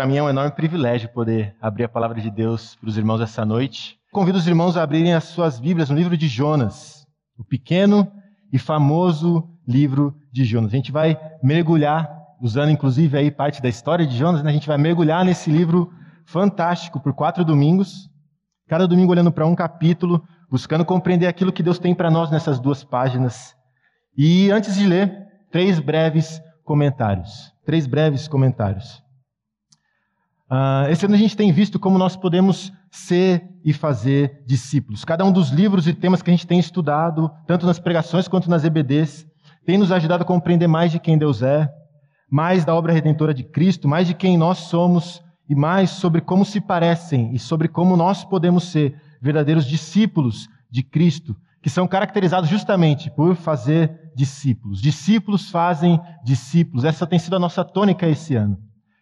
para mim é um enorme privilégio poder abrir a palavra de Deus para os irmãos essa noite. Convido os irmãos a abrirem as suas Bíblias no livro de Jonas, o pequeno e famoso livro de Jonas. A gente vai mergulhar, usando inclusive aí parte da história de Jonas, né? a gente vai mergulhar nesse livro fantástico por quatro domingos, cada domingo olhando para um capítulo, buscando compreender aquilo que Deus tem para nós nessas duas páginas. E antes de ler, três breves comentários. Três breves comentários. Uh, esse ano a gente tem visto como nós podemos ser e fazer discípulos. Cada um dos livros e temas que a gente tem estudado, tanto nas pregações quanto nas EBDs, tem nos ajudado a compreender mais de quem Deus é, mais da obra redentora de Cristo, mais de quem nós somos e mais sobre como se parecem e sobre como nós podemos ser verdadeiros discípulos de Cristo, que são caracterizados justamente por fazer discípulos. Discípulos fazem discípulos. Essa tem sido a nossa tônica esse ano.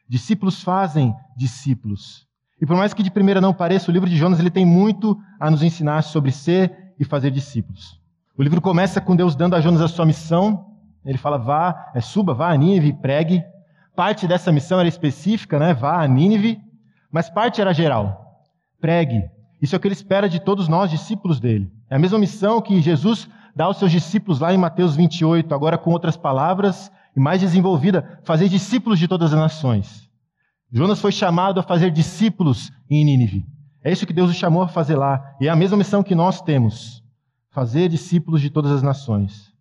Discípulos fazem discípulos. E por mais que de primeira não pareça, o livro de Jonas ele tem muito a nos ensinar sobre ser e fazer discípulos. O livro começa com Deus dando a Jonas a sua missão. Ele fala: vá, é, suba, vá a Nínive pregue. Parte dessa missão era específica, né? Vá a Nínive, mas parte era geral. Pregue. Isso é o que ele espera de todos nós, discípulos dele. É a mesma missão que Jesus dá aos seus discípulos lá em Mateus 28, agora com outras palavras e mais desenvolvida, fazer discípulos de todas as nações. Jonas foi chamado a fazer discípulos em Nínive. É isso que Deus o chamou a fazer lá. E é a mesma missão que nós temos: fazer discípulos de todas as nações.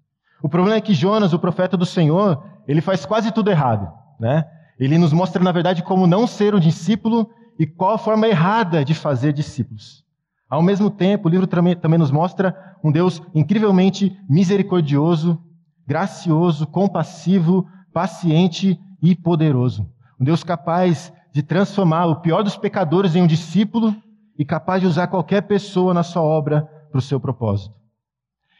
O problema é que Jonas, o profeta do Senhor, ele faz quase tudo errado, né? Ele nos mostra, na verdade, como não ser um discípulo e qual a forma errada de fazer discípulos. Ao mesmo tempo, o livro também, também nos mostra um Deus incrivelmente misericordioso gracioso, compassivo, paciente e poderoso. Um Deus capaz de transformar o pior dos pecadores em um discípulo e capaz de usar qualquer pessoa na sua obra para o seu propósito.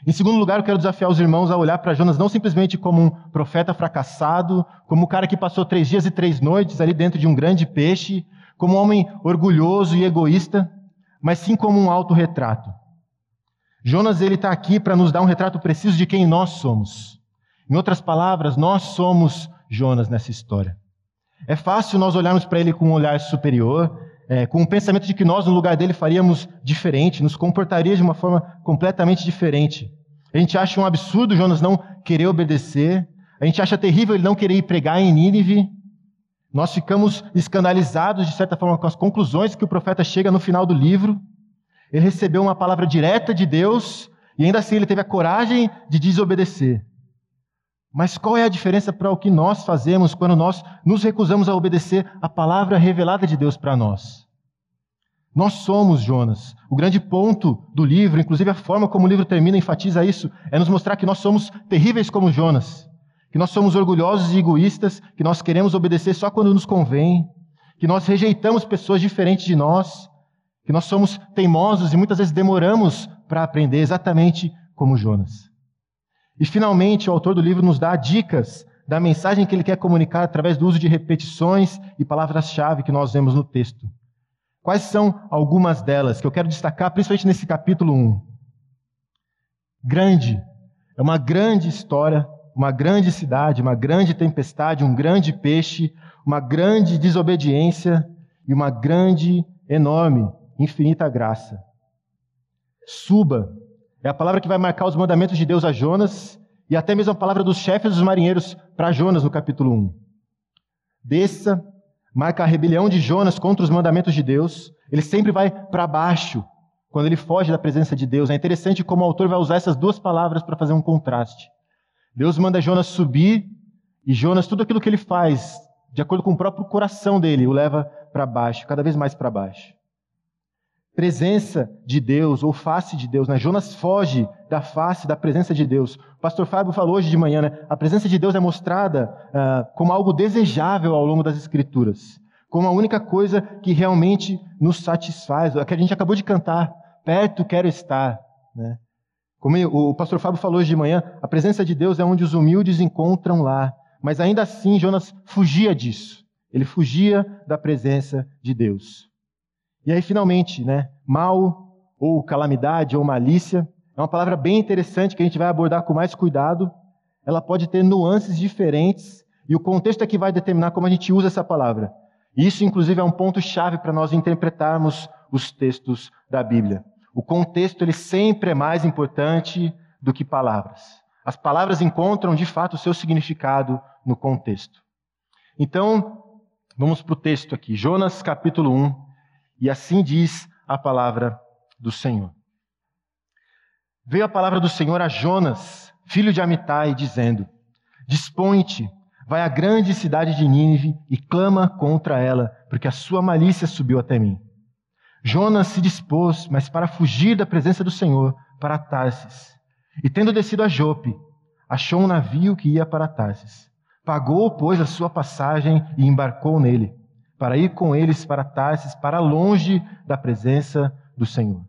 Em segundo lugar, eu quero desafiar os irmãos a olhar para Jonas não simplesmente como um profeta fracassado, como um cara que passou três dias e três noites ali dentro de um grande peixe, como um homem orgulhoso e egoísta, mas sim como um autorretrato. Jonas ele está aqui para nos dar um retrato preciso de quem nós somos. Em outras palavras, nós somos Jonas nessa história. É fácil nós olharmos para ele com um olhar superior, é, com o um pensamento de que nós, no lugar dele, faríamos diferente, nos comportaria de uma forma completamente diferente. A gente acha um absurdo Jonas não querer obedecer, a gente acha terrível ele não querer ir pregar em Nínive. Nós ficamos escandalizados, de certa forma, com as conclusões que o profeta chega no final do livro. Ele recebeu uma palavra direta de Deus e ainda assim ele teve a coragem de desobedecer. Mas qual é a diferença para o que nós fazemos quando nós nos recusamos a obedecer a palavra revelada de Deus para nós? Nós somos Jonas. O grande ponto do livro, inclusive a forma como o livro termina, enfatiza isso, é nos mostrar que nós somos terríveis como Jonas, que nós somos orgulhosos e egoístas, que nós queremos obedecer só quando nos convém, que nós rejeitamos pessoas diferentes de nós, que nós somos teimosos e muitas vezes demoramos para aprender, exatamente como Jonas. E finalmente, o autor do livro nos dá dicas da mensagem que ele quer comunicar através do uso de repetições e palavras-chave que nós vemos no texto. Quais são algumas delas que eu quero destacar, principalmente nesse capítulo 1? Grande. É uma grande história, uma grande cidade, uma grande tempestade, um grande peixe, uma grande desobediência e uma grande, enorme, infinita graça. Suba é a palavra que vai marcar os mandamentos de Deus a Jonas e até mesmo a palavra dos chefes dos marinheiros para Jonas no capítulo 1. Desça, marca a rebelião de Jonas contra os mandamentos de Deus. Ele sempre vai para baixo quando ele foge da presença de Deus. É interessante como o autor vai usar essas duas palavras para fazer um contraste. Deus manda Jonas subir e Jonas, tudo aquilo que ele faz, de acordo com o próprio coração dele, o leva para baixo, cada vez mais para baixo presença de Deus ou face de Deus. Né? Jonas foge da face, da presença de Deus. O pastor Fábio falou hoje de manhã, né? a presença de Deus é mostrada uh, como algo desejável ao longo das Escrituras, como a única coisa que realmente nos satisfaz, a que a gente acabou de cantar, perto quero estar. Né? Como o pastor Fábio falou hoje de manhã, a presença de Deus é onde os humildes encontram lá. Mas ainda assim, Jonas fugia disso. Ele fugia da presença de Deus. E aí, finalmente, né, mal ou calamidade ou malícia é uma palavra bem interessante que a gente vai abordar com mais cuidado. Ela pode ter nuances diferentes e o contexto é que vai determinar como a gente usa essa palavra. Isso, inclusive, é um ponto-chave para nós interpretarmos os textos da Bíblia. O contexto ele sempre é mais importante do que palavras. As palavras encontram, de fato, o seu significado no contexto. Então, vamos para o texto aqui, Jonas capítulo 1, e assim diz a palavra do Senhor. Veio a palavra do Senhor a Jonas, filho de Amitai, dizendo: Dispõe-te, vai à grande cidade de Nínive e clama contra ela, porque a sua malícia subiu até mim. Jonas se dispôs, mas para fugir da presença do Senhor, para Tarsis. E tendo descido a Jope, achou um navio que ia para Tarsis. Pagou, pois, a sua passagem e embarcou nele, para ir com eles para Tarsis, para longe da presença do Senhor.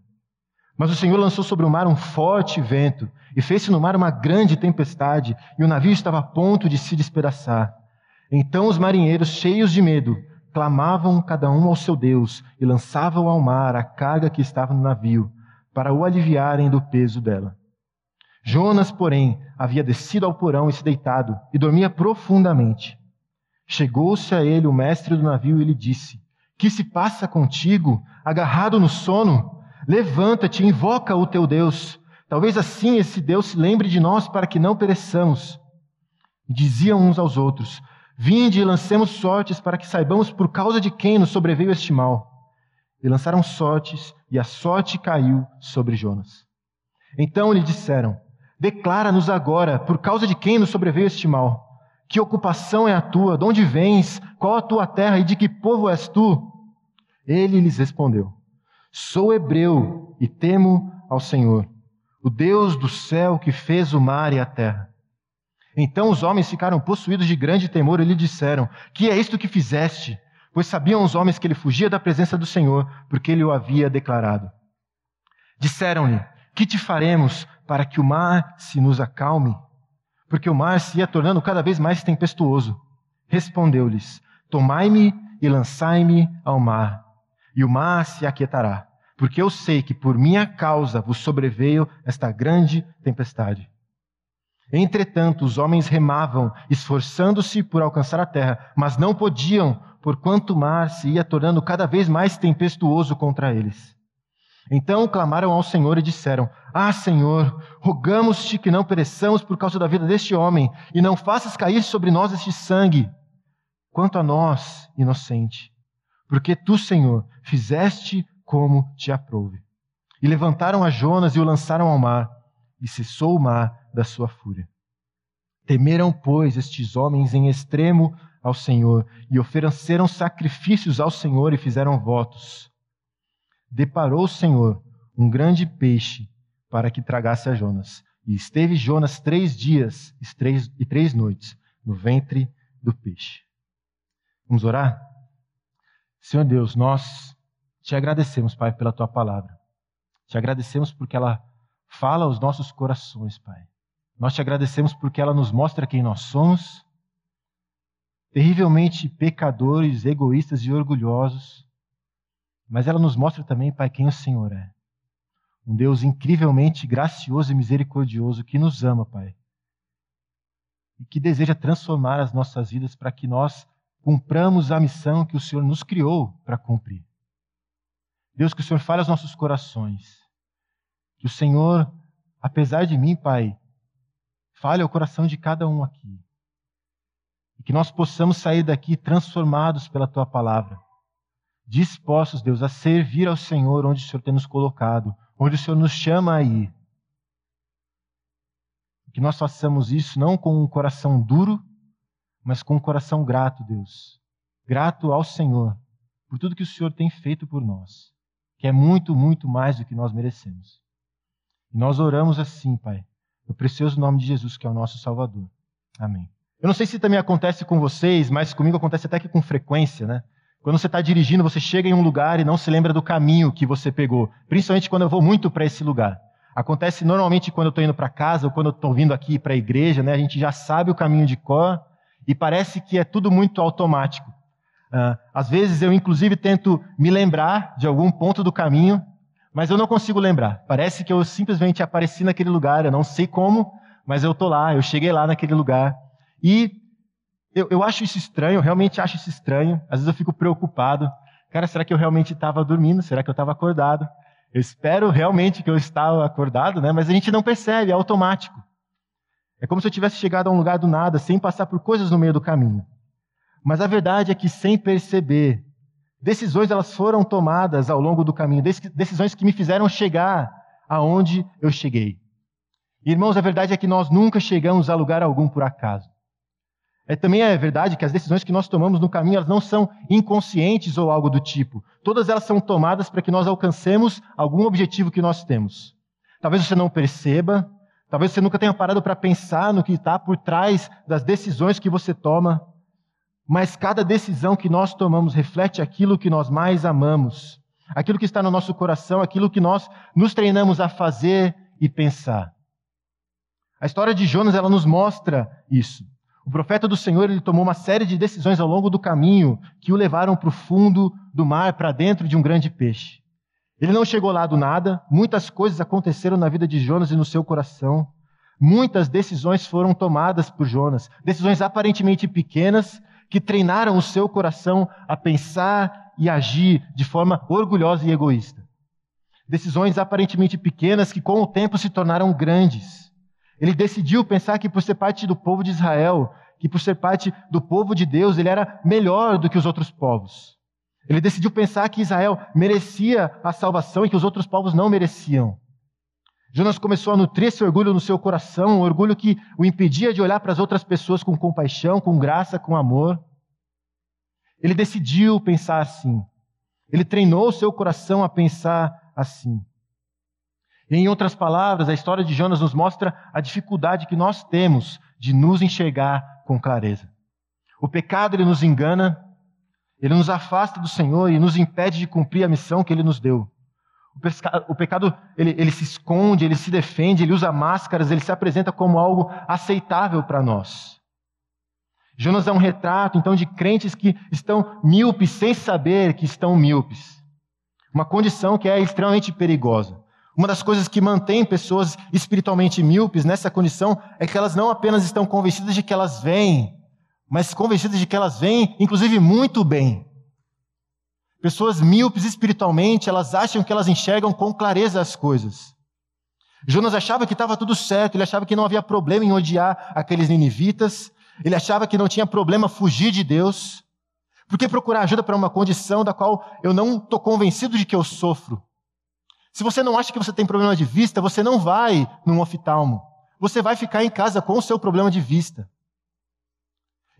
Mas o Senhor lançou sobre o mar um forte vento, e fez-se no mar uma grande tempestade, e o navio estava a ponto de se despedaçar. Então os marinheiros, cheios de medo, clamavam cada um ao seu Deus e lançavam ao mar a carga que estava no navio, para o aliviarem do peso dela. Jonas, porém, havia descido ao porão e se deitado, e dormia profundamente. Chegou-se a ele o mestre do navio e lhe disse: Que se passa contigo, agarrado no sono? Levanta-te, invoca o teu Deus. Talvez assim esse Deus se lembre de nós para que não pereçamos. E diziam uns aos outros: Vinde e lancemos sortes para que saibamos por causa de quem nos sobreveio este mal. E lançaram sortes, e a sorte caiu sobre Jonas. Então lhe disseram: Declara-nos agora por causa de quem nos sobreveio este mal. Que ocupação é a tua? De onde vens? Qual a tua terra e de que povo és tu? Ele lhes respondeu: Sou hebreu e temo ao Senhor, o Deus do céu que fez o mar e a terra. Então os homens ficaram possuídos de grande temor e lhe disseram: Que é isto que fizeste? Pois sabiam os homens que ele fugia da presença do Senhor, porque ele o havia declarado. Disseram-lhe: Que te faremos para que o mar se nos acalme? Porque o mar se ia tornando cada vez mais tempestuoso. Respondeu-lhes: Tomai-me e lançai-me ao mar, e o mar se aquietará, porque eu sei que por minha causa vos sobreveio esta grande tempestade. Entretanto, os homens remavam, esforçando-se por alcançar a terra, mas não podiam, porquanto o mar se ia tornando cada vez mais tempestuoso contra eles. Então clamaram ao Senhor e disseram: Ah, Senhor, rogamos-te que não pereçamos por causa da vida deste homem, e não faças cair sobre nós este sangue. Quanto a nós, inocente, porque tu, Senhor, fizeste como te aprouve. E levantaram a Jonas e o lançaram ao mar, e cessou o mar da sua fúria. Temeram, pois, estes homens em extremo ao Senhor e ofereceram sacrifícios ao Senhor e fizeram votos. Deparou o Senhor um grande peixe para que tragasse a Jonas. E esteve Jonas três dias e três noites no ventre do peixe. Vamos orar? Senhor Deus, nós te agradecemos, Pai, pela tua palavra. Te agradecemos porque ela fala aos nossos corações, Pai. Nós te agradecemos porque ela nos mostra quem nós somos, terrivelmente pecadores, egoístas e orgulhosos, mas ela nos mostra também, Pai, quem o Senhor é. Um Deus incrivelmente gracioso e misericordioso que nos ama, Pai. E que deseja transformar as nossas vidas para que nós cumpramos a missão que o Senhor nos criou para cumprir. Deus, que o Senhor fale aos nossos corações. Que o Senhor, apesar de mim, Pai, Fale ao coração de cada um aqui. E que nós possamos sair daqui transformados pela tua palavra. Dispostos, Deus, a servir ao Senhor onde o Senhor tem nos colocado, onde o Senhor nos chama a ir. Que nós façamos isso não com um coração duro, mas com um coração grato, Deus. Grato ao Senhor por tudo que o Senhor tem feito por nós, que é muito, muito mais do que nós merecemos. E nós oramos assim, Pai, no precioso nome de Jesus, que é o nosso Salvador. Amém. Eu não sei se também acontece com vocês, mas comigo acontece até que com frequência, né? Quando você está dirigindo, você chega em um lugar e não se lembra do caminho que você pegou. Principalmente quando eu vou muito para esse lugar. Acontece normalmente quando eu estou indo para casa ou quando eu estou vindo aqui para a igreja, né? A gente já sabe o caminho de cor e parece que é tudo muito automático. Uh, às vezes eu, inclusive, tento me lembrar de algum ponto do caminho mas eu não consigo lembrar. Parece que eu simplesmente apareci naquele lugar, eu não sei como, mas eu tô lá, eu cheguei lá naquele lugar. E Eu, eu acho isso estranho, eu realmente acho isso estranho. Às vezes eu fico preocupado. Cara, será que eu realmente estava dormindo? Será que eu estava acordado? Eu espero realmente que eu estava acordado, né? Mas a gente não percebe, é automático. É como se eu tivesse chegado a um lugar do nada, sem passar por coisas no meio do caminho. Mas a verdade é que, sem perceber, decisões elas foram tomadas ao longo do caminho, decisões que me fizeram chegar aonde eu cheguei. Irmãos, a verdade é que nós nunca chegamos a lugar algum por acaso. É, também é verdade que as decisões que nós tomamos no caminho elas não são inconscientes ou algo do tipo. Todas elas são tomadas para que nós alcancemos algum objetivo que nós temos. Talvez você não perceba, talvez você nunca tenha parado para pensar no que está por trás das decisões que você toma, mas cada decisão que nós tomamos reflete aquilo que nós mais amamos, aquilo que está no nosso coração, aquilo que nós nos treinamos a fazer e pensar. A história de Jonas ela nos mostra isso. O profeta do Senhor ele tomou uma série de decisões ao longo do caminho que o levaram para o fundo do mar, para dentro de um grande peixe. Ele não chegou lá do nada, muitas coisas aconteceram na vida de Jonas e no seu coração. Muitas decisões foram tomadas por Jonas, decisões aparentemente pequenas que treinaram o seu coração a pensar e agir de forma orgulhosa e egoísta. Decisões aparentemente pequenas que com o tempo se tornaram grandes. Ele decidiu pensar que por ser parte do povo de Israel, que por ser parte do povo de Deus, ele era melhor do que os outros povos. Ele decidiu pensar que Israel merecia a salvação e que os outros povos não mereciam. Jonas começou a nutrir esse orgulho no seu coração, um orgulho que o impedia de olhar para as outras pessoas com compaixão, com graça, com amor. Ele decidiu pensar assim. Ele treinou o seu coração a pensar assim. Em outras palavras, a história de Jonas nos mostra a dificuldade que nós temos de nos enxergar com clareza. O pecado ele nos engana, ele nos afasta do Senhor e nos impede de cumprir a missão que ele nos deu. O pecado ele, ele se esconde, ele se defende, ele usa máscaras, ele se apresenta como algo aceitável para nós. Jonas é um retrato, então, de crentes que estão míopes sem saber que estão míopes. Uma condição que é extremamente perigosa. Uma das coisas que mantém pessoas espiritualmente míopes nessa condição é que elas não apenas estão convencidas de que elas vêm, mas convencidas de que elas vêm, inclusive, muito bem. Pessoas míopes espiritualmente, elas acham que elas enxergam com clareza as coisas. Jonas achava que estava tudo certo, ele achava que não havia problema em odiar aqueles ninivitas, ele achava que não tinha problema fugir de Deus. Por que procurar ajuda para uma condição da qual eu não estou convencido de que eu sofro? Se você não acha que você tem problema de vista, você não vai num oftalmo. Você vai ficar em casa com o seu problema de vista.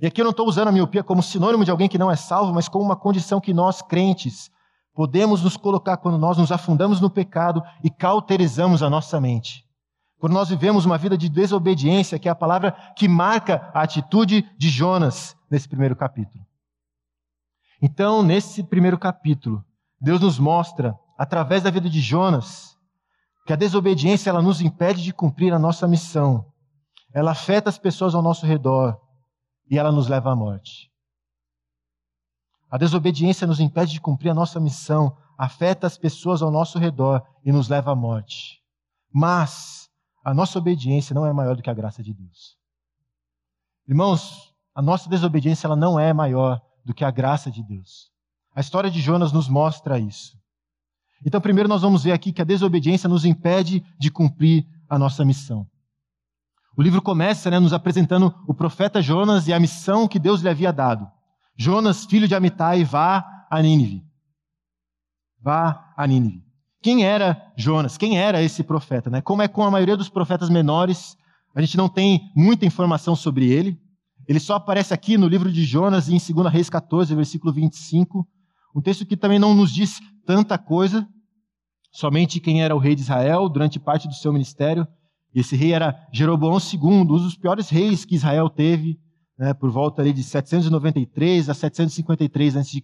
E aqui eu não estou usando a miopia como sinônimo de alguém que não é salvo, mas como uma condição que nós, crentes, podemos nos colocar quando nós nos afundamos no pecado e cauterizamos a nossa mente. Quando nós vivemos uma vida de desobediência, que é a palavra que marca a atitude de Jonas nesse primeiro capítulo. Então, nesse primeiro capítulo, Deus nos mostra através da vida de Jonas, que a desobediência ela nos impede de cumprir a nossa missão. Ela afeta as pessoas ao nosso redor e ela nos leva à morte. A desobediência nos impede de cumprir a nossa missão, afeta as pessoas ao nosso redor e nos leva à morte. Mas a nossa obediência não é maior do que a graça de Deus. Irmãos, a nossa desobediência ela não é maior do que a graça de Deus. A história de Jonas nos mostra isso. Então, primeiro nós vamos ver aqui que a desobediência nos impede de cumprir a nossa missão. O livro começa né, nos apresentando o profeta Jonas e a missão que Deus lhe havia dado. Jonas, filho de Amitai, vá a Nínive. Vá a Nínive. Quem era Jonas? Quem era esse profeta? Né? Como é com a maioria dos profetas menores, a gente não tem muita informação sobre ele. Ele só aparece aqui no livro de Jonas, em 2 Reis 14, versículo 25. Um texto que também não nos diz tanta coisa, somente quem era o rei de Israel durante parte do seu ministério. Esse rei era Jeroboão II, um dos piores reis que Israel teve, né, por volta ali de 793 a 753 a.C.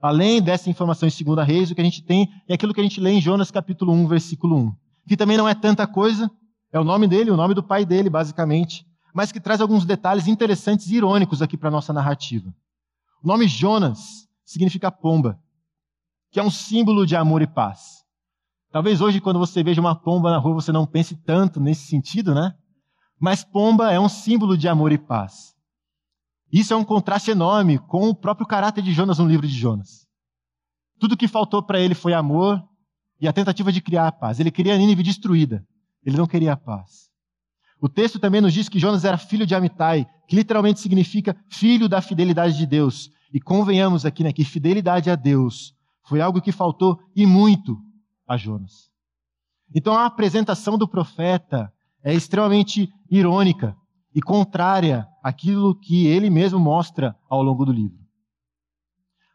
Além dessa informação em 2 Reis, o que a gente tem é aquilo que a gente lê em Jonas capítulo 1, versículo 1, que também não é tanta coisa, é o nome dele, o nome do pai dele, basicamente, mas que traz alguns detalhes interessantes e irônicos aqui para a nossa narrativa. O nome Jonas significa pomba que é um símbolo de amor e paz. Talvez hoje, quando você veja uma pomba na rua, você não pense tanto nesse sentido, né? Mas pomba é um símbolo de amor e paz. Isso é um contraste enorme com o próprio caráter de Jonas no livro de Jonas. Tudo que faltou para ele foi amor e a tentativa de criar a paz. Ele queria a Nínive destruída. Ele não queria a paz. O texto também nos diz que Jonas era filho de Amitai, que literalmente significa filho da fidelidade de Deus. E convenhamos aqui né, que fidelidade a Deus foi algo que faltou e muito a Jonas. Então a apresentação do profeta é extremamente irônica e contrária àquilo que ele mesmo mostra ao longo do livro.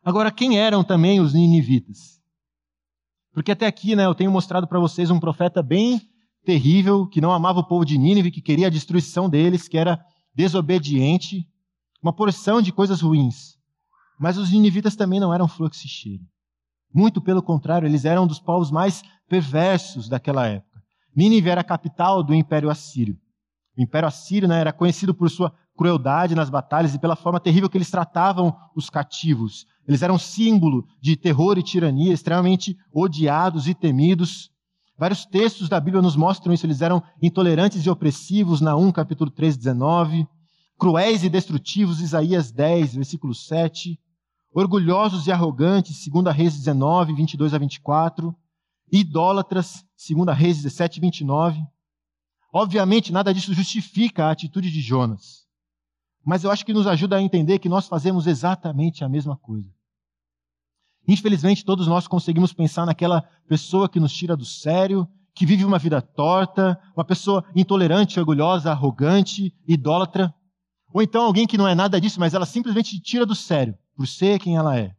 Agora, quem eram também os ninivitas? Porque até aqui né, eu tenho mostrado para vocês um profeta bem terrível, que não amava o povo de Nínive, que queria a destruição deles, que era desobediente, uma porção de coisas ruins. Mas os ninivitas também não eram flor que. Muito pelo contrário, eles eram um dos povos mais perversos daquela época. Nínive era a capital do Império Assírio. O Império Assírio né, era conhecido por sua crueldade nas batalhas e pela forma terrível que eles tratavam os cativos. Eles eram símbolo de terror e tirania, extremamente odiados e temidos. Vários textos da Bíblia nos mostram isso. Eles eram intolerantes e opressivos, Naum, capítulo 3, 19. Cruéis e destrutivos, Isaías 10, versículo 7. Orgulhosos e arrogantes, 2 Reis 19, 22 a 24. Idólatras, 2 Reis 17, 29. Obviamente, nada disso justifica a atitude de Jonas. Mas eu acho que nos ajuda a entender que nós fazemos exatamente a mesma coisa. Infelizmente, todos nós conseguimos pensar naquela pessoa que nos tira do sério, que vive uma vida torta, uma pessoa intolerante, orgulhosa, arrogante, idólatra. Ou então alguém que não é nada disso, mas ela simplesmente tira do sério, por ser quem ela é.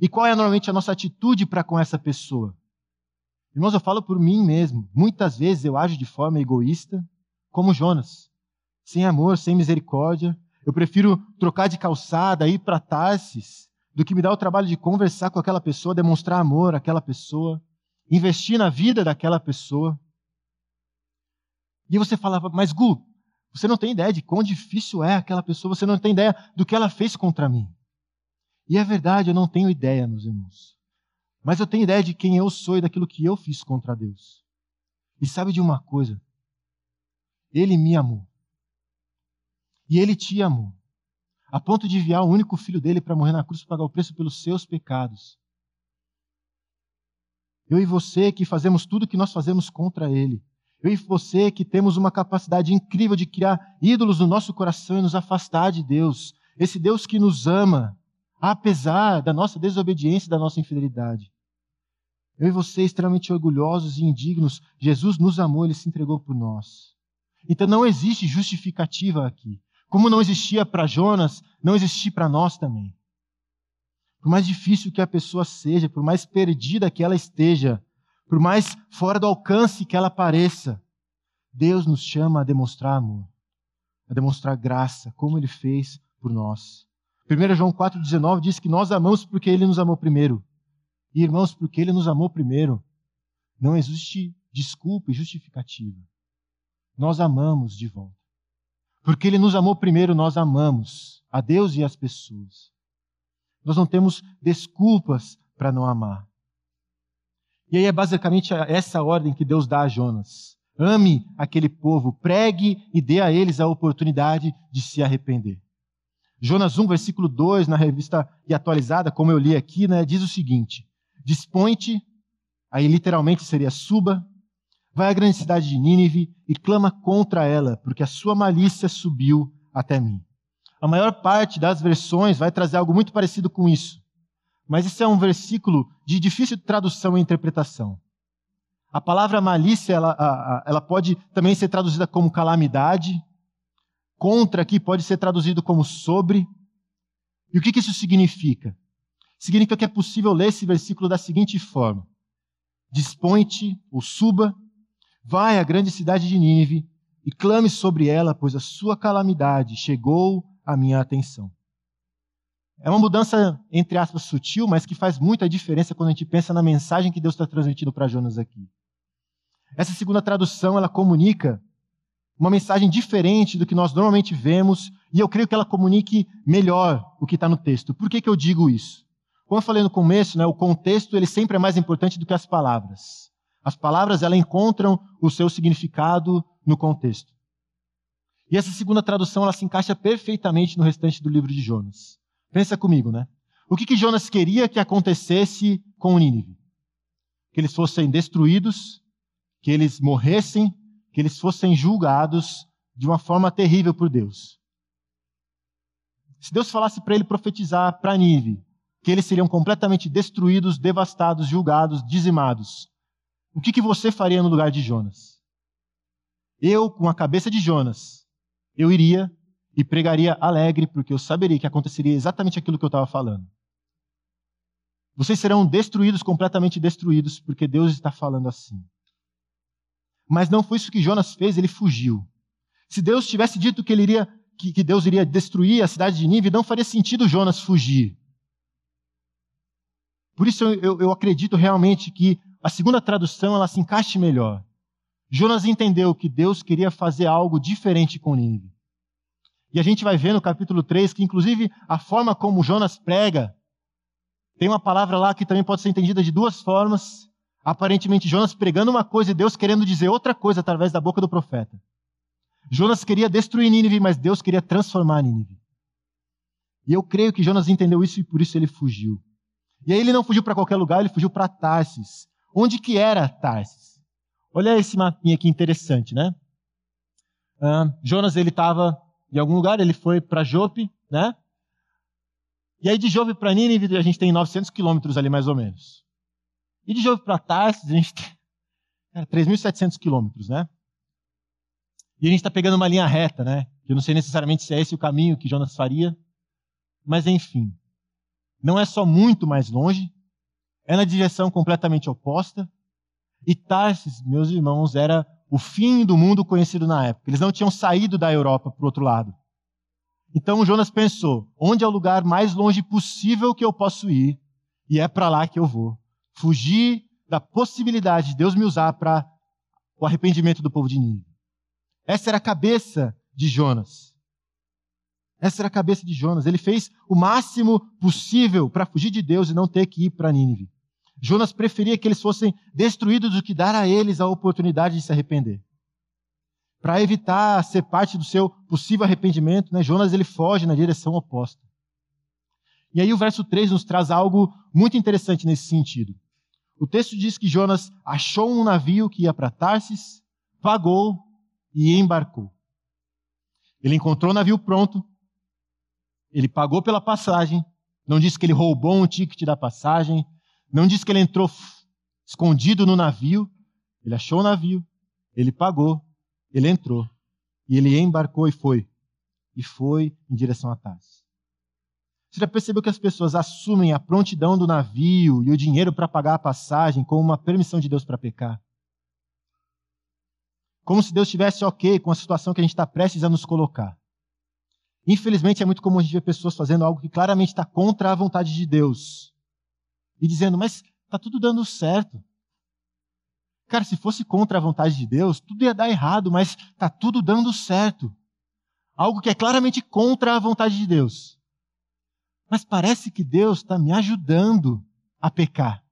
E qual é normalmente a nossa atitude para com essa pessoa? Irmãos, eu falo por mim mesmo. Muitas vezes eu ajo de forma egoísta, como Jonas. Sem amor, sem misericórdia. Eu prefiro trocar de calçada, ir para Tarsis, do que me dar o trabalho de conversar com aquela pessoa, demonstrar amor àquela pessoa, investir na vida daquela pessoa. E você falava, mas Gu, você não tem ideia de quão difícil é aquela pessoa, você não tem ideia do que ela fez contra mim. E é verdade, eu não tenho ideia, meus irmãos. Mas eu tenho ideia de quem eu sou e daquilo que eu fiz contra Deus. E sabe de uma coisa? Ele me amou. E ele te amou a ponto de enviar o único filho dele para morrer na cruz para pagar o preço pelos seus pecados. Eu e você que fazemos tudo o que nós fazemos contra ele. Eu e você que temos uma capacidade incrível de criar ídolos no nosso coração e nos afastar de Deus. Esse Deus que nos ama, apesar da nossa desobediência e da nossa infidelidade. Eu e você, extremamente orgulhosos e indignos, Jesus nos amou, ele se entregou por nós. Então não existe justificativa aqui. Como não existia para Jonas, não existe para nós também. Por mais difícil que a pessoa seja, por mais perdida que ela esteja, por mais fora do alcance que ela pareça, Deus nos chama a demonstrar amor, a demonstrar graça, como Ele fez por nós. 1 João 4,19 diz que nós amamos porque Ele nos amou primeiro. E irmãos, porque Ele nos amou primeiro, não existe desculpa e justificativa. Nós amamos de volta. Porque Ele nos amou primeiro, nós amamos a Deus e as pessoas. Nós não temos desculpas para não amar. E aí é basicamente essa ordem que Deus dá a Jonas. Ame aquele povo, pregue e dê a eles a oportunidade de se arrepender. Jonas 1, versículo 2, na revista e atualizada, como eu li aqui, né, diz o seguinte: Dispõe-te, aí literalmente seria suba, vai à grande cidade de Nínive e clama contra ela, porque a sua malícia subiu até mim. A maior parte das versões vai trazer algo muito parecido com isso. Mas esse é um versículo de difícil tradução e interpretação. A palavra malícia, ela, ela pode também ser traduzida como calamidade. Contra aqui pode ser traduzido como sobre. E o que, que isso significa? Significa que é possível ler esse versículo da seguinte forma: Dispõe-te, ou suba, Vai à grande cidade de Nínive e clame sobre ela, pois a sua calamidade chegou à minha atenção. É uma mudança, entre aspas, sutil, mas que faz muita diferença quando a gente pensa na mensagem que Deus está transmitindo para Jonas aqui. Essa segunda tradução, ela comunica uma mensagem diferente do que nós normalmente vemos, e eu creio que ela comunique melhor o que está no texto. Por que, que eu digo isso? Como eu falei no começo, né, o contexto ele sempre é mais importante do que as palavras. As palavras ela encontram o seu significado no contexto. E essa segunda tradução ela se encaixa perfeitamente no restante do livro de Jonas. Pensa comigo, né? O que, que Jonas queria que acontecesse com Nínive? Que eles fossem destruídos, que eles morressem, que eles fossem julgados de uma forma terrível por Deus. Se Deus falasse para ele profetizar para Nínive que eles seriam completamente destruídos, devastados, julgados, dizimados, o que, que você faria no lugar de Jonas? Eu, com a cabeça de Jonas, eu iria e pregaria alegre, porque eu saberia que aconteceria exatamente aquilo que eu estava falando. Vocês serão destruídos, completamente destruídos, porque Deus está falando assim. Mas não foi isso que Jonas fez, ele fugiu. Se Deus tivesse dito que, iria, que, que Deus iria destruir a cidade de Nínive, não faria sentido Jonas fugir. Por isso eu, eu, eu acredito realmente que a segunda tradução ela se encaixe melhor. Jonas entendeu que Deus queria fazer algo diferente com Nínive. E a gente vai ver no capítulo 3 que, inclusive, a forma como Jonas prega, tem uma palavra lá que também pode ser entendida de duas formas. Aparentemente, Jonas pregando uma coisa e Deus querendo dizer outra coisa através da boca do profeta. Jonas queria destruir Nínive, mas Deus queria transformar Nínive. E eu creio que Jonas entendeu isso e por isso ele fugiu. E aí ele não fugiu para qualquer lugar, ele fugiu para Tarsis. Onde que era Tarsis? Olha esse mapinha aqui interessante, né? Uh, Jonas ele estava em algum lugar, ele foi para Jope, né? E aí de Jope para Nínive a gente tem 900 quilômetros ali mais ou menos. E de Jope para Tarsis a gente tem 3.700 quilômetros, né? E a gente está pegando uma linha reta, né? Eu não sei necessariamente se é esse o caminho que Jonas faria, mas enfim. Não é só muito mais longe, é na direção completamente oposta. E Tarsis, meus irmãos, era o fim do mundo conhecido na época. Eles não tinham saído da Europa para o outro lado. Então Jonas pensou: onde é o lugar mais longe possível que eu posso ir? E é para lá que eu vou. Fugir da possibilidade de Deus me usar para o arrependimento do povo de Nínive. Essa era a cabeça de Jonas. Essa era a cabeça de Jonas. Ele fez o máximo possível para fugir de Deus e não ter que ir para Nínive. Jonas preferia que eles fossem destruídos do que dar a eles a oportunidade de se arrepender. Para evitar ser parte do seu possível arrependimento, né, Jonas ele foge na direção oposta. E aí o verso 3 nos traz algo muito interessante nesse sentido. O texto diz que Jonas achou um navio que ia para Tarsis, pagou e embarcou. Ele encontrou o navio pronto, ele pagou pela passagem, não diz que ele roubou um ticket da passagem, não diz que ele entrou escondido no navio, ele achou o navio, ele pagou, ele entrou, e ele embarcou e foi. E foi em direção a Tarsis. Você já percebeu que as pessoas assumem a prontidão do navio e o dinheiro para pagar a passagem como uma permissão de Deus para pecar? Como se Deus estivesse ok com a situação que a gente está prestes a nos colocar. Infelizmente, é muito comum a gente ver pessoas fazendo algo que claramente está contra a vontade de Deus e dizendo, mas está tudo dando certo. Cara, se fosse contra a vontade de Deus, tudo ia dar errado, mas está tudo dando certo. Algo que é claramente contra a vontade de Deus. Mas parece que Deus está me ajudando a pecar.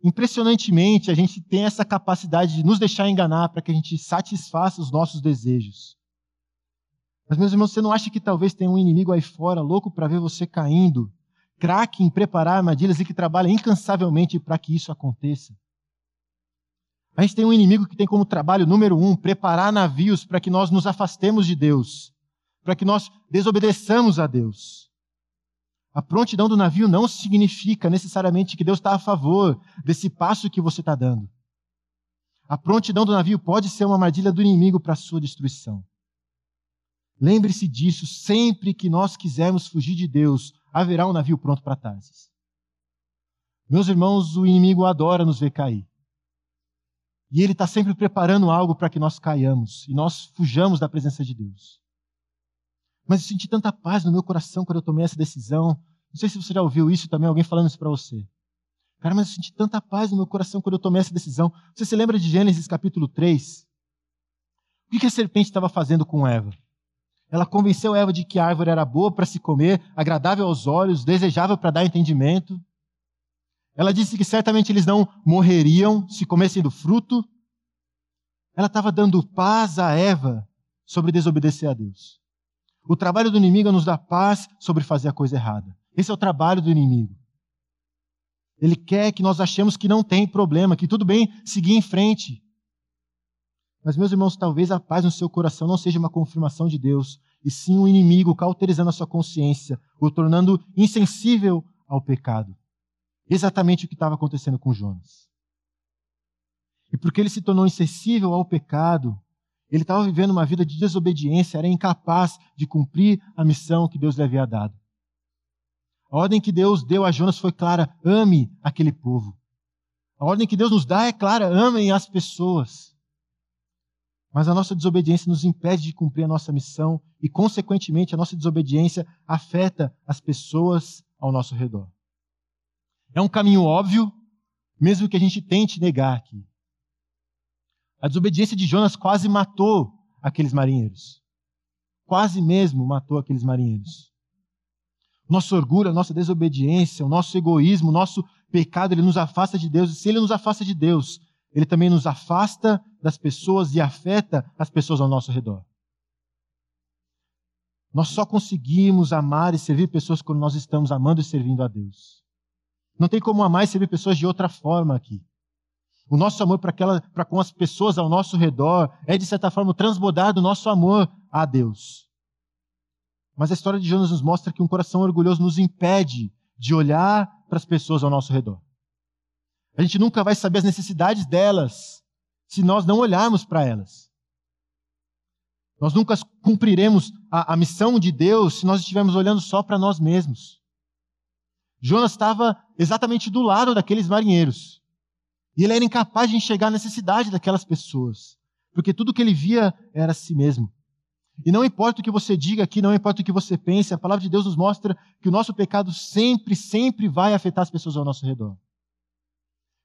Impressionantemente, a gente tem essa capacidade de nos deixar enganar para que a gente satisfaça os nossos desejos. Mas, meus irmãos, você não acha que talvez tenha um inimigo aí fora louco para ver você caindo craque em preparar armadilhas e que trabalha incansavelmente para que isso aconteça. A gente tem um inimigo que tem como trabalho número um preparar navios para que nós nos afastemos de Deus, para que nós desobedeçamos a Deus. A prontidão do navio não significa necessariamente que Deus está a favor desse passo que você está dando. A prontidão do navio pode ser uma armadilha do inimigo para a sua destruição. Lembre-se disso sempre que nós quisermos fugir de Deus haverá um navio pronto para Tarsis. Meus irmãos, o inimigo adora nos ver cair. E ele está sempre preparando algo para que nós caiamos e nós fujamos da presença de Deus. Mas eu senti tanta paz no meu coração quando eu tomei essa decisão. Não sei se você já ouviu isso também, alguém falando isso para você. Cara, mas eu senti tanta paz no meu coração quando eu tomei essa decisão. Você se lembra de Gênesis capítulo 3? O que a serpente estava fazendo com Eva? Ela convenceu Eva de que a árvore era boa para se comer, agradável aos olhos, desejável para dar entendimento. Ela disse que certamente eles não morreriam se comessem do fruto. ela estava dando paz a Eva sobre desobedecer a Deus. O trabalho do inimigo é nos dar paz sobre fazer a coisa errada. Esse é o trabalho do inimigo. Ele quer que nós achemos que não tem problema, que tudo bem seguir em frente. Mas, meus irmãos, talvez a paz no seu coração não seja uma confirmação de Deus, e sim um inimigo cauterizando a sua consciência, o tornando insensível ao pecado. Exatamente o que estava acontecendo com Jonas. E porque ele se tornou insensível ao pecado, ele estava vivendo uma vida de desobediência, era incapaz de cumprir a missão que Deus lhe havia dado. A ordem que Deus deu a Jonas foi clara: ame aquele povo. A ordem que Deus nos dá é clara: amem as pessoas. Mas a nossa desobediência nos impede de cumprir a nossa missão e, consequentemente, a nossa desobediência afeta as pessoas ao nosso redor. É um caminho óbvio, mesmo que a gente tente negar aqui. A desobediência de Jonas quase matou aqueles marinheiros. Quase mesmo matou aqueles marinheiros. Nosso orgulho, a nossa desobediência, o nosso egoísmo, o nosso pecado, ele nos afasta de Deus. E se ele nos afasta de Deus, ele também nos afasta das pessoas e afeta as pessoas ao nosso redor. Nós só conseguimos amar e servir pessoas quando nós estamos amando e servindo a Deus. Não tem como amar e servir pessoas de outra forma aqui. O nosso amor para com as pessoas ao nosso redor é, de certa forma, transbordar do nosso amor a Deus. Mas a história de Jonas nos mostra que um coração orgulhoso nos impede de olhar para as pessoas ao nosso redor. A gente nunca vai saber as necessidades delas se nós não olharmos para elas. Nós nunca cumpriremos a, a, missão de Deus se nós estivermos olhando só para nós mesmos. Jonas estava exatamente do lado daqueles marinheiros. E ele era incapaz de enxergar a necessidade daquelas pessoas, porque tudo que ele via era a si mesmo. E não importa o que você diga aqui, não importa o que você pense, a palavra de Deus nos mostra que o nosso pecado sempre, sempre vai afetar as pessoas ao nosso redor.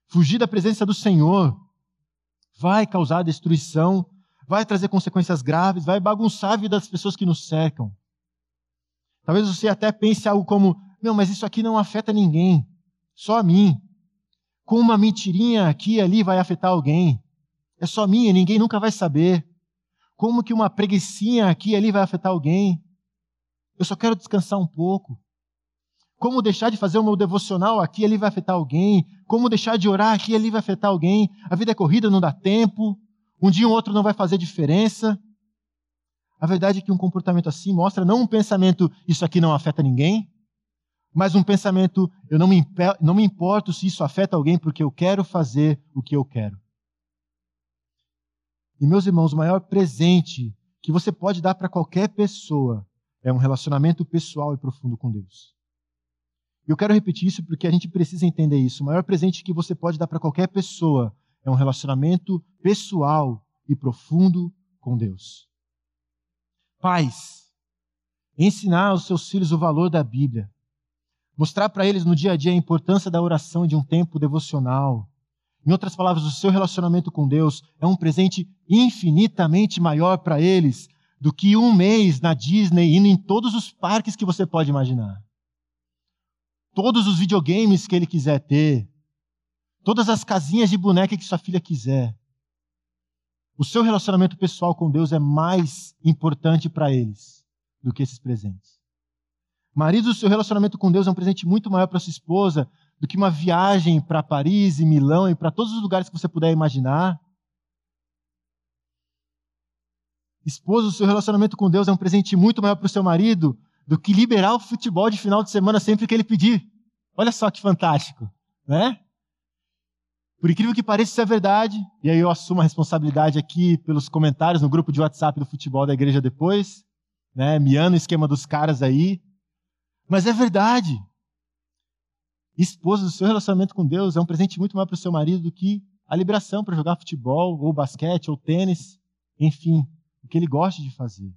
Fugir da presença do Senhor vai causar destruição, vai trazer consequências graves, vai bagunçar a vida das pessoas que nos cercam. Talvez você até pense algo como: não, mas isso aqui não afeta ninguém, só a mim com uma mentirinha aqui e ali vai afetar alguém. É só minha, ninguém nunca vai saber. Como que uma preguiçinha aqui e ali vai afetar alguém? Eu só quero descansar um pouco. Como deixar de fazer o meu devocional aqui ali vai afetar alguém? Como deixar de orar aqui ali vai afetar alguém? A vida é corrida, não dá tempo. Um dia ou outro não vai fazer diferença. A verdade é que um comportamento assim mostra não um pensamento, isso aqui não afeta ninguém, mas um pensamento, eu não me, não me importo se isso afeta alguém, porque eu quero fazer o que eu quero. E, meus irmãos, o maior presente que você pode dar para qualquer pessoa é um relacionamento pessoal e profundo com Deus. Eu quero repetir isso porque a gente precisa entender isso. O maior presente que você pode dar para qualquer pessoa é um relacionamento pessoal e profundo com Deus. Pais, ensinar aos seus filhos o valor da Bíblia Mostrar para eles no dia a dia a importância da oração e de um tempo devocional. Em outras palavras, o seu relacionamento com Deus é um presente infinitamente maior para eles do que um mês na Disney indo em todos os parques que você pode imaginar. Todos os videogames que ele quiser ter. Todas as casinhas de boneca que sua filha quiser. O seu relacionamento pessoal com Deus é mais importante para eles do que esses presentes. Marido, o seu relacionamento com Deus é um presente muito maior para sua esposa do que uma viagem para Paris e Milão e para todos os lugares que você puder imaginar. Esposa, o seu relacionamento com Deus é um presente muito maior para o seu marido do que liberar o futebol de final de semana sempre que ele pedir. Olha só que fantástico, né? Por incrível que pareça, isso é verdade. E aí eu assumo a responsabilidade aqui pelos comentários no grupo de WhatsApp do futebol da igreja depois, né? Miando o esquema dos caras aí. Mas é verdade. Esposa, o seu relacionamento com Deus é um presente muito maior para o seu marido do que a liberação para jogar futebol, ou basquete, ou tênis, enfim, o que ele gosta de fazer.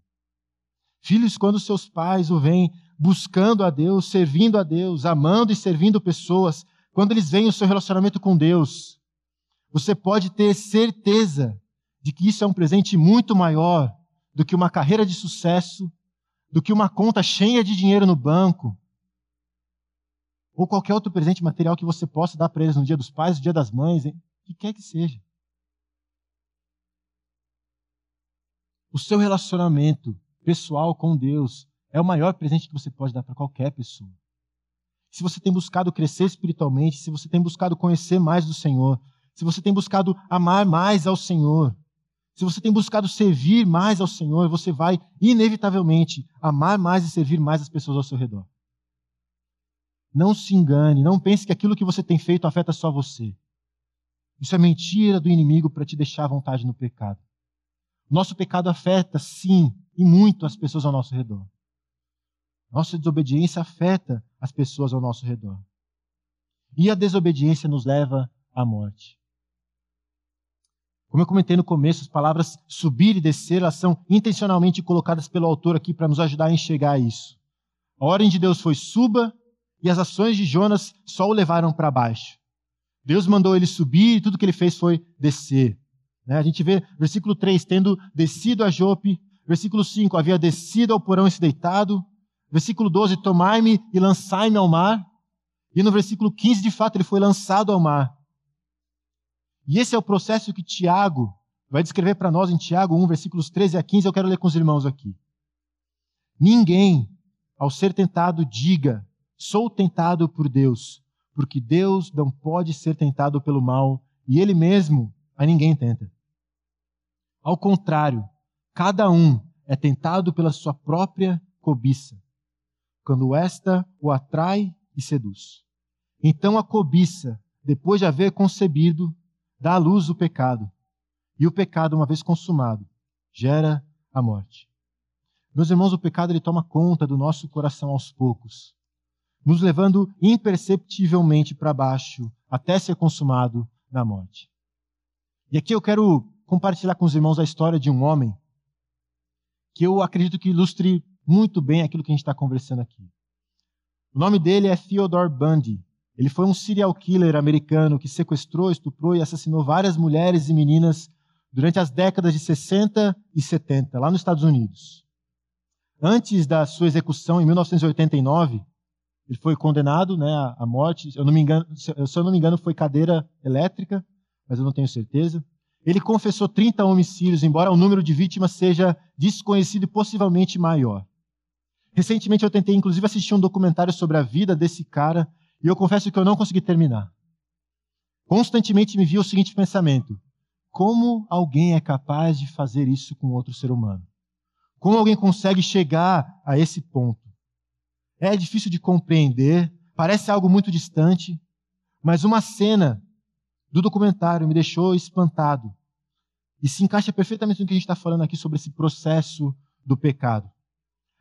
Filhos, quando seus pais o veem buscando a Deus, servindo a Deus, amando e servindo pessoas, quando eles veem o seu relacionamento com Deus, você pode ter certeza de que isso é um presente muito maior do que uma carreira de sucesso do que uma conta cheia de dinheiro no banco, ou qualquer outro presente material que você possa dar para eles no dia dos pais, no dia das mães, o que quer que seja. O seu relacionamento pessoal com Deus é o maior presente que você pode dar para qualquer pessoa. Se você tem buscado crescer espiritualmente, se você tem buscado conhecer mais do Senhor, se você tem buscado amar mais ao Senhor, se você tem buscado servir mais ao Senhor, você vai inevitavelmente amar mais e servir mais as pessoas ao seu redor. Não se engane, não pense que aquilo que você tem feito afeta só você. Isso é mentira do inimigo para te deixar à vontade no pecado. Nosso pecado afeta, sim, e muito as pessoas ao nosso redor. Nossa desobediência afeta as pessoas ao nosso redor. E a desobediência nos leva à morte. Como eu comentei no começo, as palavras subir e descer, elas são intencionalmente colocadas pelo autor aqui para nos ajudar a enxergar isso. A ordem de Deus foi suba e as ações de Jonas só o levaram para baixo. Deus mandou ele subir e tudo que ele fez foi descer. Né? A gente vê versículo 3, tendo descido a Jope, versículo 5, havia descido ao porão e se deitado, versículo 12, tomai-me e lançai-me ao mar, e no versículo 15, de fato, ele foi lançado ao mar. E esse é o processo que Tiago vai descrever para nós em Tiago 1, versículos 13 a 15. Eu quero ler com os irmãos aqui. Ninguém, ao ser tentado, diga: Sou tentado por Deus, porque Deus não pode ser tentado pelo mal e Ele mesmo a ninguém tenta. Ao contrário, cada um é tentado pela sua própria cobiça, quando esta o atrai e seduz. Então a cobiça, depois de haver concebido, dá à luz o pecado. E o pecado, uma vez consumado, gera a morte. Meus irmãos, o pecado ele toma conta do nosso coração aos poucos, nos levando imperceptivelmente para baixo até ser consumado na morte. E aqui eu quero compartilhar com os irmãos a história de um homem que eu acredito que ilustre muito bem aquilo que a gente está conversando aqui. O nome dele é Theodore Bundy. Ele foi um serial killer americano que sequestrou, estuprou e assassinou várias mulheres e meninas durante as décadas de 60 e 70, lá nos Estados Unidos. Antes da sua execução, em 1989, ele foi condenado né, à morte. Eu não me engano, se eu não me engano, foi cadeira elétrica, mas eu não tenho certeza. Ele confessou 30 homicídios, embora o número de vítimas seja desconhecido e possivelmente maior. Recentemente eu tentei, inclusive, assistir um documentário sobre a vida desse cara e eu confesso que eu não consegui terminar. Constantemente me via o seguinte pensamento: como alguém é capaz de fazer isso com outro ser humano? Como alguém consegue chegar a esse ponto? É difícil de compreender, parece algo muito distante, mas uma cena do documentário me deixou espantado e se encaixa perfeitamente no que a gente está falando aqui sobre esse processo do pecado.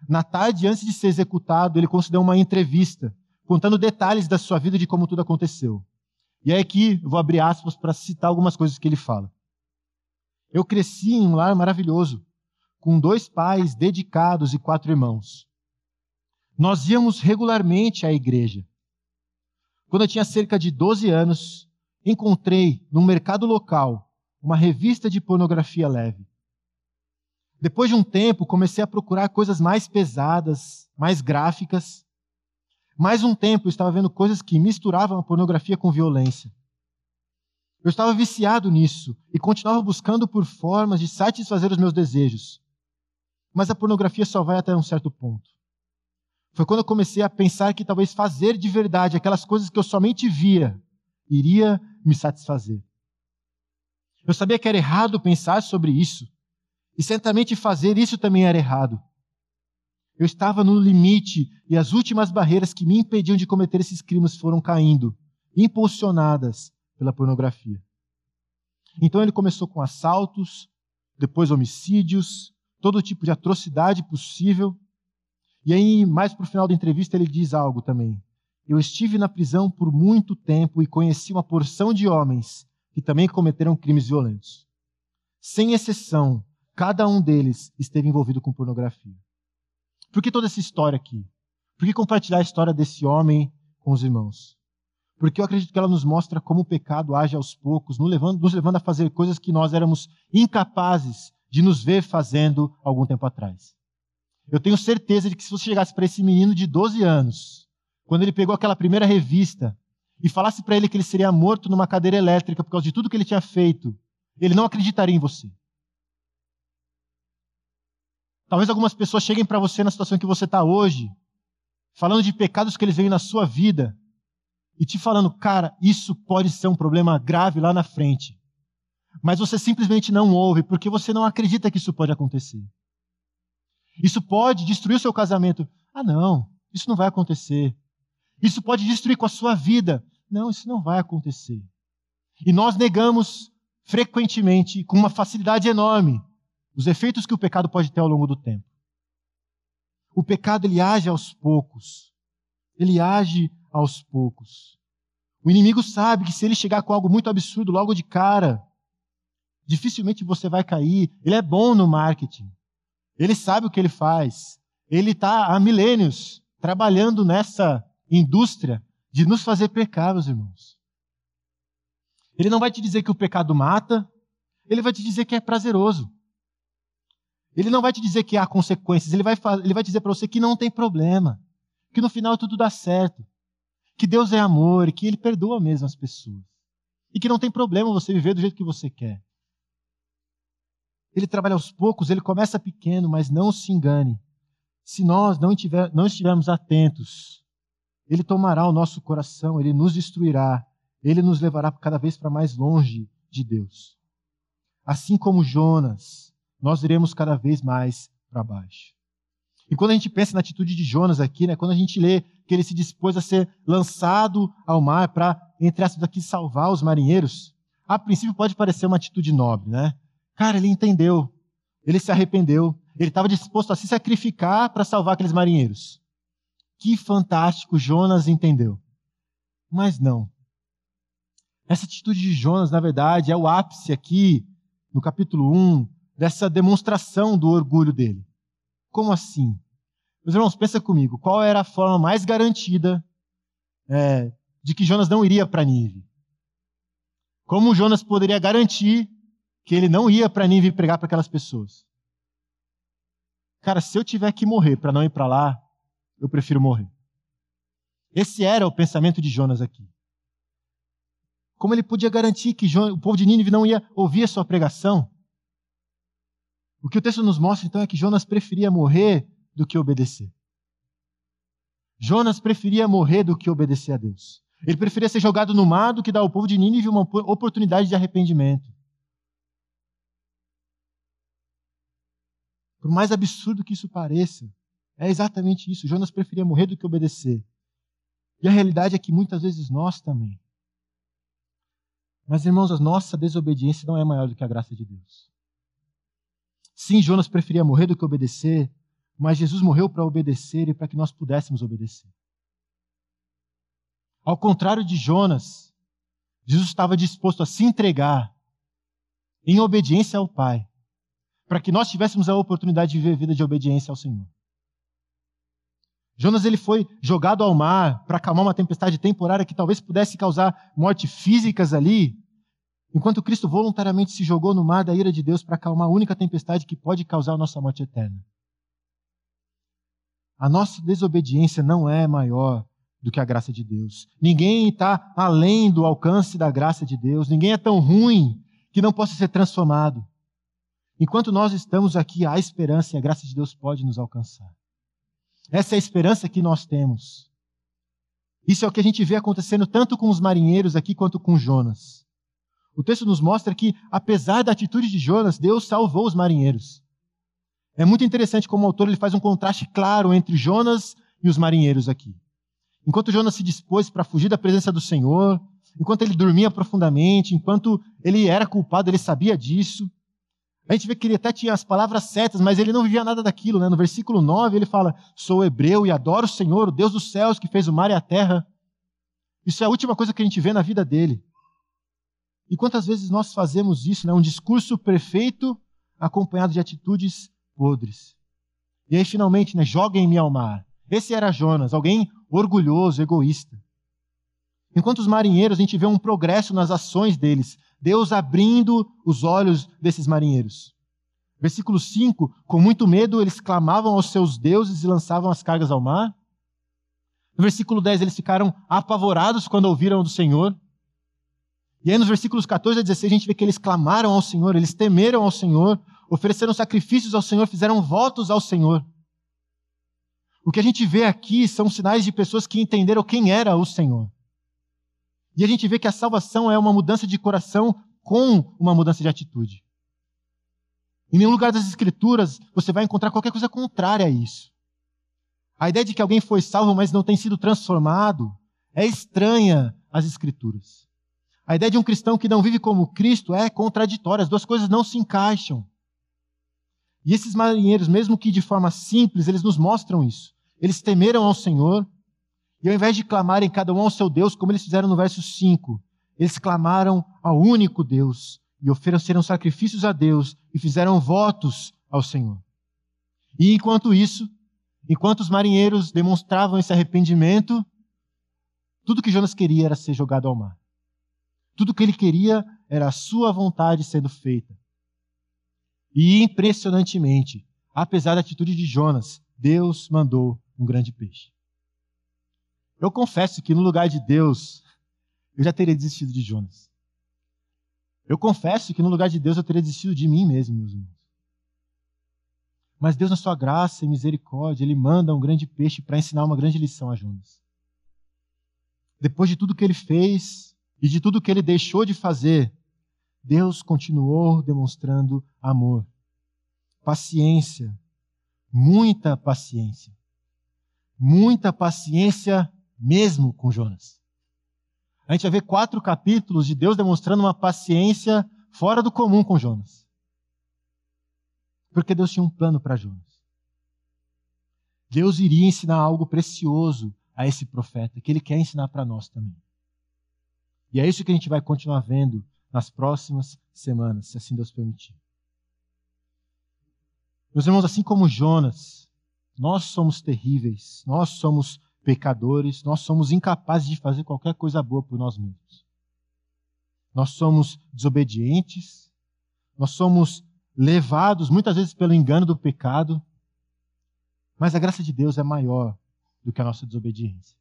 Na tarde, antes de ser executado, ele concedeu uma entrevista contando detalhes da sua vida de como tudo aconteceu. E aí aqui vou abrir aspas para citar algumas coisas que ele fala. Eu cresci em um lar maravilhoso, com dois pais dedicados e quatro irmãos. Nós íamos regularmente à igreja. Quando eu tinha cerca de 12 anos, encontrei no mercado local uma revista de pornografia leve. Depois de um tempo, comecei a procurar coisas mais pesadas, mais gráficas, mais um tempo eu estava vendo coisas que misturavam a pornografia com violência. Eu estava viciado nisso e continuava buscando por formas de satisfazer os meus desejos. Mas a pornografia só vai até um certo ponto. Foi quando eu comecei a pensar que talvez fazer de verdade aquelas coisas que eu somente via iria me satisfazer. Eu sabia que era errado pensar sobre isso, e certamente fazer isso também era errado. Eu estava no limite e as últimas barreiras que me impediam de cometer esses crimes foram caindo, impulsionadas pela pornografia. Então ele começou com assaltos, depois homicídios, todo tipo de atrocidade possível. E aí, mais para o final da entrevista, ele diz algo também. Eu estive na prisão por muito tempo e conheci uma porção de homens que também cometeram crimes violentos. Sem exceção, cada um deles esteve envolvido com pornografia. Por que toda essa história aqui? Por que compartilhar a história desse homem com os irmãos? Porque eu acredito que ela nos mostra como o pecado age aos poucos, nos levando, a fazer coisas que nós éramos incapazes de nos ver fazendo algum tempo atrás. Eu tenho certeza de que se você chegasse para esse menino de 12 anos, quando ele pegou aquela primeira revista, e falasse para ele que ele seria morto numa cadeira elétrica por causa de tudo que ele tinha feito, ele não acreditaria em você. Talvez algumas pessoas cheguem para você na situação que você está hoje, falando de pecados que eles veem na sua vida, e te falando, cara, isso pode ser um problema grave lá na frente. Mas você simplesmente não ouve, porque você não acredita que isso pode acontecer. Isso pode destruir o seu casamento. Ah, não, isso não vai acontecer. Isso pode destruir com a sua vida. Não, isso não vai acontecer. E nós negamos frequentemente, com uma facilidade enorme, os efeitos que o pecado pode ter ao longo do tempo. O pecado ele age aos poucos. Ele age aos poucos. O inimigo sabe que se ele chegar com algo muito absurdo logo de cara, dificilmente você vai cair. Ele é bom no marketing. Ele sabe o que ele faz. Ele está há milênios trabalhando nessa indústria de nos fazer pecar, meus irmãos. Ele não vai te dizer que o pecado mata, ele vai te dizer que é prazeroso. Ele não vai te dizer que há consequências, ele vai, ele vai dizer para você que não tem problema, que no final tudo dá certo, que Deus é amor e que Ele perdoa mesmo as pessoas. E que não tem problema você viver do jeito que você quer. Ele trabalha aos poucos, ele começa pequeno, mas não se engane. Se nós não, não estivermos atentos, ele tomará o nosso coração, ele nos destruirá, ele nos levará cada vez para mais longe de Deus. Assim como Jonas, nós iremos cada vez mais para baixo. E quando a gente pensa na atitude de Jonas aqui, né, quando a gente lê que ele se dispôs a ser lançado ao mar para, entre aspas, aqui salvar os marinheiros, a princípio pode parecer uma atitude nobre, né? Cara, ele entendeu, ele se arrependeu, ele estava disposto a se sacrificar para salvar aqueles marinheiros. Que fantástico, Jonas entendeu. Mas não. Essa atitude de Jonas, na verdade, é o ápice aqui, no capítulo 1, dessa demonstração do orgulho dele. Como assim? Meus irmãos, pensa comigo, qual era a forma mais garantida é, de que Jonas não iria para Nínive? Como Jonas poderia garantir que ele não ia para Nínive pregar para aquelas pessoas? Cara, se eu tiver que morrer para não ir para lá, eu prefiro morrer. Esse era o pensamento de Jonas aqui. Como ele podia garantir que o povo de Nínive não ia ouvir a sua pregação? O que o texto nos mostra então é que Jonas preferia morrer do que obedecer. Jonas preferia morrer do que obedecer a Deus. Ele preferia ser jogado no mar do que dar ao povo de Nínive uma oportunidade de arrependimento. Por mais absurdo que isso pareça, é exatamente isso. Jonas preferia morrer do que obedecer. E a realidade é que muitas vezes nós também. Mas, irmãos, a nossa desobediência não é maior do que a graça de Deus. Sim, Jonas preferia morrer do que obedecer, mas Jesus morreu para obedecer e para que nós pudéssemos obedecer. Ao contrário de Jonas, Jesus estava disposto a se entregar em obediência ao Pai, para que nós tivéssemos a oportunidade de viver vida de obediência ao Senhor. Jonas ele foi jogado ao mar para acalmar uma tempestade temporária que talvez pudesse causar morte físicas ali, enquanto Cristo voluntariamente se jogou no mar da ira de Deus para acalmar a única tempestade que pode causar a nossa morte eterna. A nossa desobediência não é maior do que a graça de Deus. Ninguém está além do alcance da graça de Deus. Ninguém é tão ruim que não possa ser transformado. Enquanto nós estamos aqui, há esperança e a graça de Deus pode nos alcançar. Essa é a esperança que nós temos. Isso é o que a gente vê acontecendo tanto com os marinheiros aqui quanto com Jonas. O texto nos mostra que, apesar da atitude de Jonas, Deus salvou os marinheiros. É muito interessante como o autor ele faz um contraste claro entre Jonas e os marinheiros aqui. Enquanto Jonas se dispôs para fugir da presença do Senhor, enquanto ele dormia profundamente, enquanto ele era culpado, ele sabia disso. A gente vê que ele até tinha as palavras certas, mas ele não vivia nada daquilo. Né? No versículo 9 ele fala: Sou hebreu e adoro o Senhor, o Deus dos céus que fez o mar e a terra. Isso é a última coisa que a gente vê na vida dele. E quantas vezes nós fazemos isso, né? um discurso perfeito acompanhado de atitudes podres. E aí, finalmente, né, joguem-me ao mar. Esse era Jonas, alguém orgulhoso, egoísta. Enquanto os marinheiros, a gente vê um progresso nas ações deles, Deus abrindo os olhos desses marinheiros. Versículo 5: Com muito medo eles clamavam aos seus deuses e lançavam as cargas ao mar. No versículo 10, eles ficaram apavorados quando ouviram do Senhor. E aí, nos versículos 14 a 16, a gente vê que eles clamaram ao Senhor, eles temeram ao Senhor, ofereceram sacrifícios ao Senhor, fizeram votos ao Senhor. O que a gente vê aqui são sinais de pessoas que entenderam quem era o Senhor. E a gente vê que a salvação é uma mudança de coração com uma mudança de atitude. Em nenhum lugar das Escrituras você vai encontrar qualquer coisa contrária a isso. A ideia de que alguém foi salvo, mas não tem sido transformado, é estranha às Escrituras. A ideia de um cristão que não vive como Cristo é contraditória, as duas coisas não se encaixam. E esses marinheiros, mesmo que de forma simples, eles nos mostram isso. Eles temeram ao Senhor, e ao invés de clamarem cada um ao seu Deus, como eles fizeram no verso 5, eles clamaram ao único Deus e ofereceram sacrifícios a Deus e fizeram votos ao Senhor. E enquanto isso, enquanto os marinheiros demonstravam esse arrependimento, tudo que Jonas queria era ser jogado ao mar. Tudo que ele queria era a sua vontade sendo feita. E impressionantemente, apesar da atitude de Jonas, Deus mandou um grande peixe. Eu confesso que no lugar de Deus, eu já teria desistido de Jonas. Eu confesso que no lugar de Deus eu teria desistido de mim mesmo, meus irmãos. Mas Deus, na sua graça e misericórdia, Ele manda um grande peixe para ensinar uma grande lição a Jonas. Depois de tudo que ele fez e de tudo que ele deixou de fazer, Deus continuou demonstrando amor, paciência, muita paciência. Muita paciência mesmo com Jonas. A gente vai ver quatro capítulos de Deus demonstrando uma paciência fora do comum com Jonas. Porque Deus tinha um plano para Jonas. Deus iria ensinar algo precioso a esse profeta, que ele quer ensinar para nós também. E é isso que a gente vai continuar vendo nas próximas semanas, se assim Deus permitir. Meus irmãos, assim como Jonas, nós somos terríveis, nós somos pecadores, nós somos incapazes de fazer qualquer coisa boa por nós mesmos. Nós somos desobedientes, nós somos levados muitas vezes pelo engano do pecado, mas a graça de Deus é maior do que a nossa desobediência.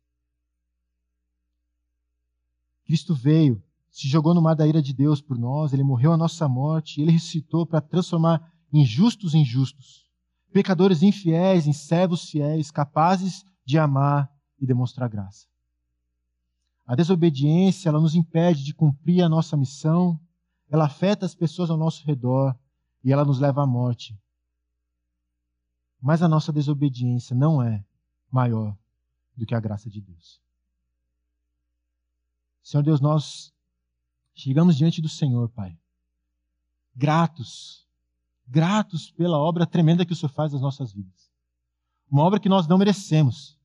Cristo veio se jogou no mar da ira de Deus por nós, ele morreu a nossa morte, ele ressuscitou para transformar injustos em justos, pecadores infiéis em servos fiéis, capazes de amar e demonstrar graça. A desobediência, ela nos impede de cumprir a nossa missão, ela afeta as pessoas ao nosso redor e ela nos leva à morte. Mas a nossa desobediência não é maior do que a graça de Deus. Senhor Deus, nós Chegamos diante do Senhor, Pai. Gratos, gratos pela obra tremenda que o Senhor faz nas nossas vidas. Uma obra que nós não merecemos.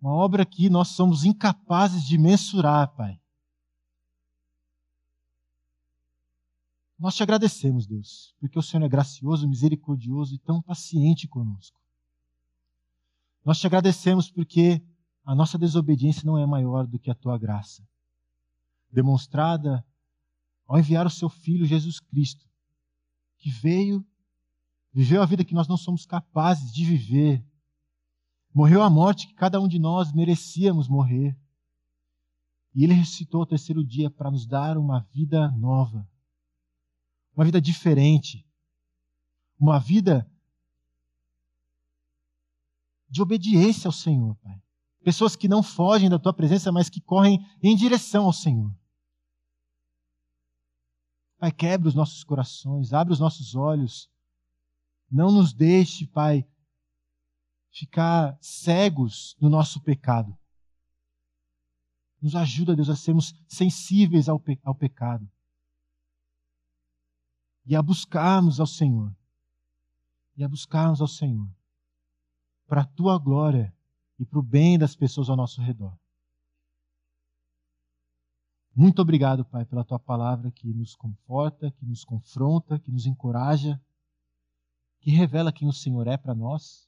Uma obra que nós somos incapazes de mensurar, Pai. Nós te agradecemos, Deus, porque o Senhor é gracioso, misericordioso e tão paciente conosco. Nós te agradecemos porque a nossa desobediência não é maior do que a tua graça demonstrada ao enviar o seu Filho Jesus Cristo, que veio, viveu a vida que nós não somos capazes de viver, morreu a morte que cada um de nós merecíamos morrer, e ele ressuscitou ao terceiro dia para nos dar uma vida nova, uma vida diferente, uma vida de obediência ao Senhor, Pai. Pessoas que não fogem da tua presença, mas que correm em direção ao Senhor. Pai, quebre os nossos corações, abre os nossos olhos. Não nos deixe, Pai, ficar cegos no nosso pecado. Nos ajuda, Deus, a sermos sensíveis ao, pe ao pecado e a buscarmos ao Senhor. E a buscarmos ao Senhor para a tua glória e para o bem das pessoas ao nosso redor. Muito obrigado, Pai, pela tua palavra que nos conforta, que nos confronta, que nos encoraja, que revela quem o Senhor é para nós.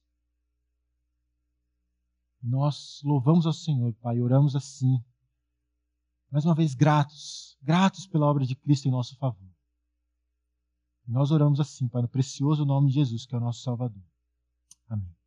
Nós louvamos ao Senhor, Pai, oramos assim, mais uma vez gratos, gratos pela obra de Cristo em nosso favor. Nós oramos assim, Pai, no precioso nome de Jesus, que é o nosso Salvador. Amém.